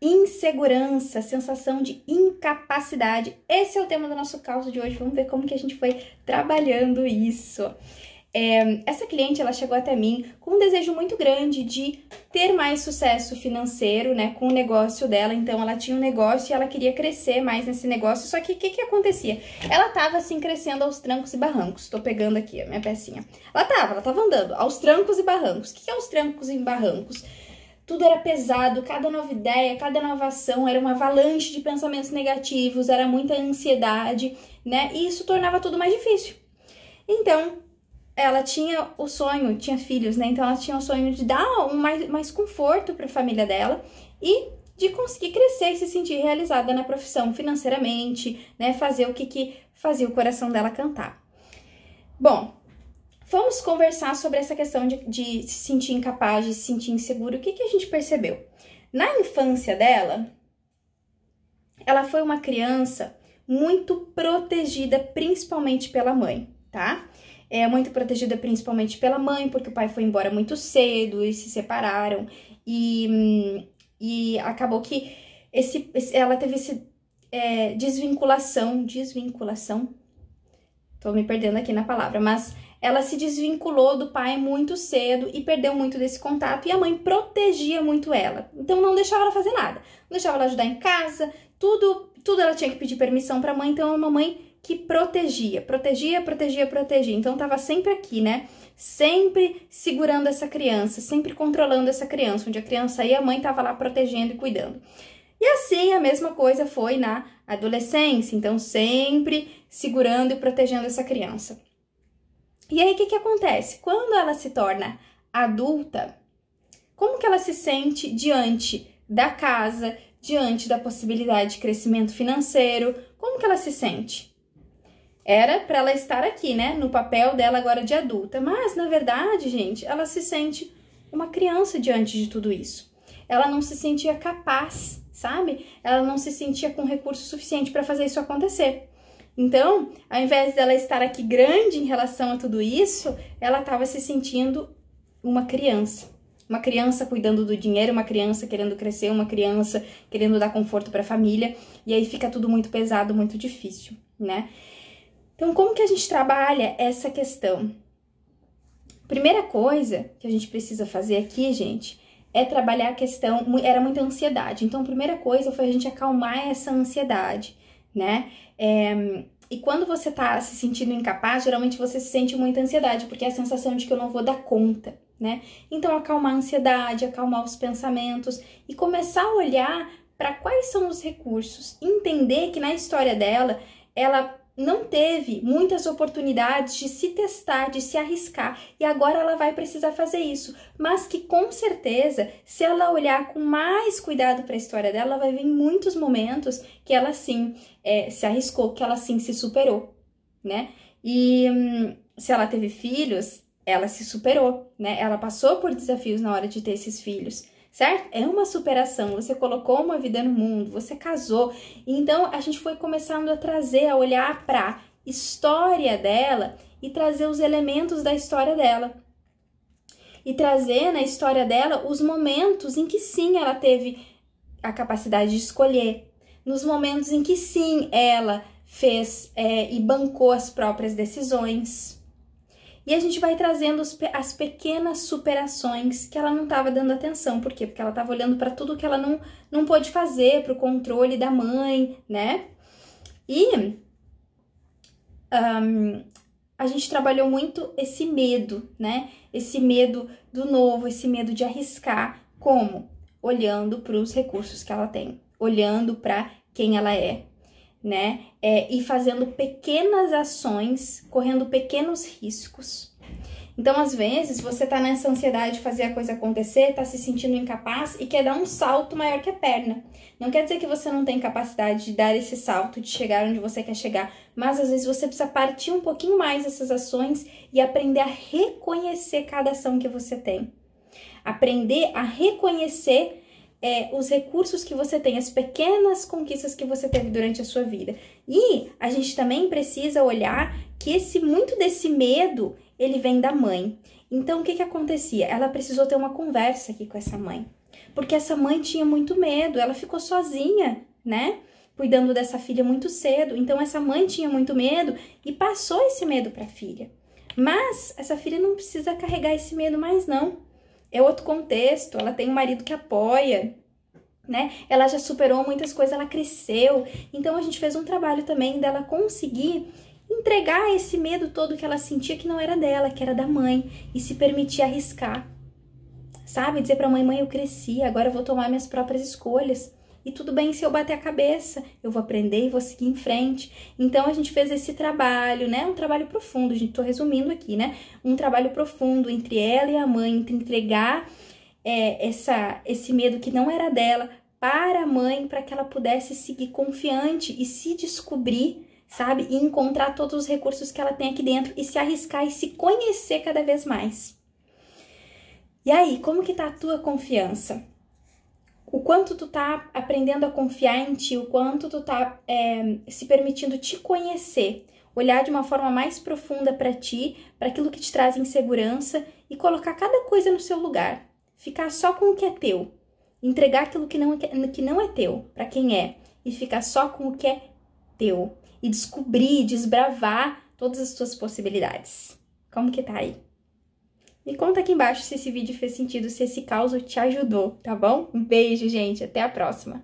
insegurança, sensação de incapacidade. Esse é o tema do nosso caso de hoje. Vamos ver como que a gente foi trabalhando isso. É, essa cliente ela chegou até mim com um desejo muito grande de ter mais sucesso financeiro, né, com o negócio dela. Então ela tinha um negócio e ela queria crescer mais nesse negócio. Só que o que, que acontecia? Ela tava assim crescendo aos trancos e barrancos. Tô pegando aqui a minha pecinha. Ela tava, ela tava andando aos trancos e barrancos. O que, que é os trancos e barrancos? Tudo era pesado, cada nova ideia, cada inovação era uma avalanche de pensamentos negativos, era muita ansiedade, né? E isso tornava tudo mais difícil. Então, ela tinha o sonho, tinha filhos, né? Então ela tinha o sonho de dar um mais, mais conforto para a família dela e de conseguir crescer e se sentir realizada na profissão financeiramente, né? Fazer o que, que fazia o coração dela cantar. Bom, vamos conversar sobre essa questão de, de se sentir incapaz, de se sentir inseguro. O que, que a gente percebeu? Na infância dela, ela foi uma criança muito protegida, principalmente pela mãe, tá? é muito protegida principalmente pela mãe, porque o pai foi embora muito cedo e se separaram. E, e acabou que esse, ela teve esse é, desvinculação, desvinculação, tô me perdendo aqui na palavra, mas ela se desvinculou do pai muito cedo e perdeu muito desse contato e a mãe protegia muito ela. Então não deixava ela fazer nada. Não deixava ela ajudar em casa, tudo, tudo ela tinha que pedir permissão para a mãe, então a mamãe que protegia, protegia, protegia, protegia. Então tava sempre aqui, né? Sempre segurando essa criança, sempre controlando essa criança. Onde a criança ia, a mãe tava lá protegendo e cuidando. E assim a mesma coisa foi na adolescência, então sempre segurando e protegendo essa criança. E aí o que, que acontece? Quando ela se torna adulta, como que ela se sente diante da casa, diante da possibilidade de crescimento financeiro? Como que ela se sente? Era para ela estar aqui, né, no papel dela agora de adulta, mas na verdade, gente, ela se sente uma criança diante de tudo isso. Ela não se sentia capaz, sabe? Ela não se sentia com recurso suficiente para fazer isso acontecer. Então, ao invés dela estar aqui grande em relação a tudo isso, ela estava se sentindo uma criança. Uma criança cuidando do dinheiro, uma criança querendo crescer, uma criança querendo dar conforto para a família, e aí fica tudo muito pesado, muito difícil, né? Então, como que a gente trabalha essa questão? Primeira coisa que a gente precisa fazer aqui, gente, é trabalhar a questão. Era muita ansiedade. Então, a primeira coisa foi a gente acalmar essa ansiedade, né? É, e quando você tá se sentindo incapaz, geralmente você se sente muita ansiedade, porque é a sensação de que eu não vou dar conta, né? Então, acalmar a ansiedade, acalmar os pensamentos e começar a olhar para quais são os recursos. Entender que na história dela, ela não teve muitas oportunidades de se testar, de se arriscar, e agora ela vai precisar fazer isso. Mas que com certeza, se ela olhar com mais cuidado para a história dela, vai ver muitos momentos que ela sim é, se arriscou, que ela sim se superou, né? E hum, se ela teve filhos, ela se superou, né? Ela passou por desafios na hora de ter esses filhos certo? É uma superação. Você colocou uma vida no mundo, você casou. Então a gente foi começando a trazer, a olhar para história dela e trazer os elementos da história dela. E trazer na história dela os momentos em que sim ela teve a capacidade de escolher, nos momentos em que sim ela fez é, e bancou as próprias decisões e a gente vai trazendo as pequenas superações que ela não estava dando atenção. Por quê? Porque ela estava olhando para tudo que ela não, não pôde fazer, para o controle da mãe, né? E um, a gente trabalhou muito esse medo, né? Esse medo do novo, esse medo de arriscar. Como? Olhando para os recursos que ela tem, olhando para quem ela é, né? É, e fazendo pequenas ações, correndo pequenos riscos. Então, às vezes, você tá nessa ansiedade de fazer a coisa acontecer, tá se sentindo incapaz e quer dar um salto maior que a perna. Não quer dizer que você não tem capacidade de dar esse salto, de chegar onde você quer chegar, mas às vezes você precisa partir um pouquinho mais dessas ações e aprender a reconhecer cada ação que você tem. Aprender a reconhecer é, os recursos que você tem, as pequenas conquistas que você teve durante a sua vida. E a gente também precisa olhar que esse muito desse medo ele vem da mãe. Então, o que que acontecia? Ela precisou ter uma conversa aqui com essa mãe. Porque essa mãe tinha muito medo, ela ficou sozinha, né? Cuidando dessa filha muito cedo. Então, essa mãe tinha muito medo e passou esse medo para a filha. Mas essa filha não precisa carregar esse medo mais, não. É outro contexto, ela tem um marido que apoia, né? Ela já superou muitas coisas, ela cresceu. Então a gente fez um trabalho também dela conseguir entregar esse medo todo que ela sentia que não era dela, que era da mãe e se permitir arriscar. Sabe? Dizer para a mãe, mãe, eu cresci, agora eu vou tomar minhas próprias escolhas. E tudo bem se eu bater a cabeça, eu vou aprender e vou seguir em frente. Então a gente fez esse trabalho, né? Um trabalho profundo, gente, tô resumindo aqui, né? Um trabalho profundo entre ela e a mãe, entre entregar é, essa, esse medo que não era dela para a mãe, para que ela pudesse seguir confiante e se descobrir, sabe? E encontrar todos os recursos que ela tem aqui dentro e se arriscar e se conhecer cada vez mais. E aí, como que tá a tua confiança? O quanto tu tá aprendendo a confiar em ti, o quanto tu tá é, se permitindo te conhecer, olhar de uma forma mais profunda para ti, para aquilo que te traz insegurança e colocar cada coisa no seu lugar. Ficar só com o que é teu, entregar aquilo que não, é, que não é teu para quem é e ficar só com o que é teu e descobrir, desbravar todas as tuas possibilidades. Como que tá aí? Me conta aqui embaixo se esse vídeo fez sentido, se esse caos te ajudou, tá bom? Um beijo, gente, até a próxima.